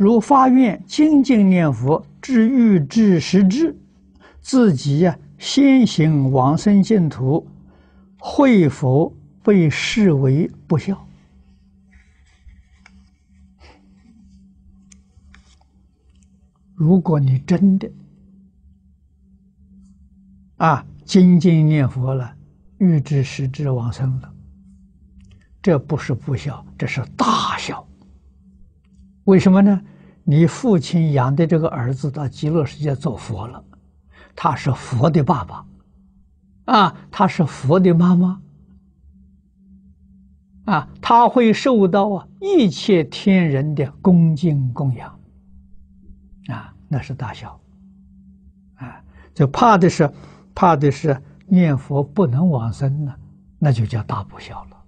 如发愿精进念佛至欲至时至，自己呀先行往生净土，会否被视为不孝？如果你真的啊精进念佛了，欲至时至往生了。这不是不孝，这是大孝。为什么呢？你父亲养的这个儿子到极乐世界做佛了，他是佛的爸爸，啊，他是佛的妈妈，啊，他会受到啊一切天人的恭敬供养，啊，那是大孝，啊，就怕的是，怕的是念佛不能往生呢，那就叫大不孝了。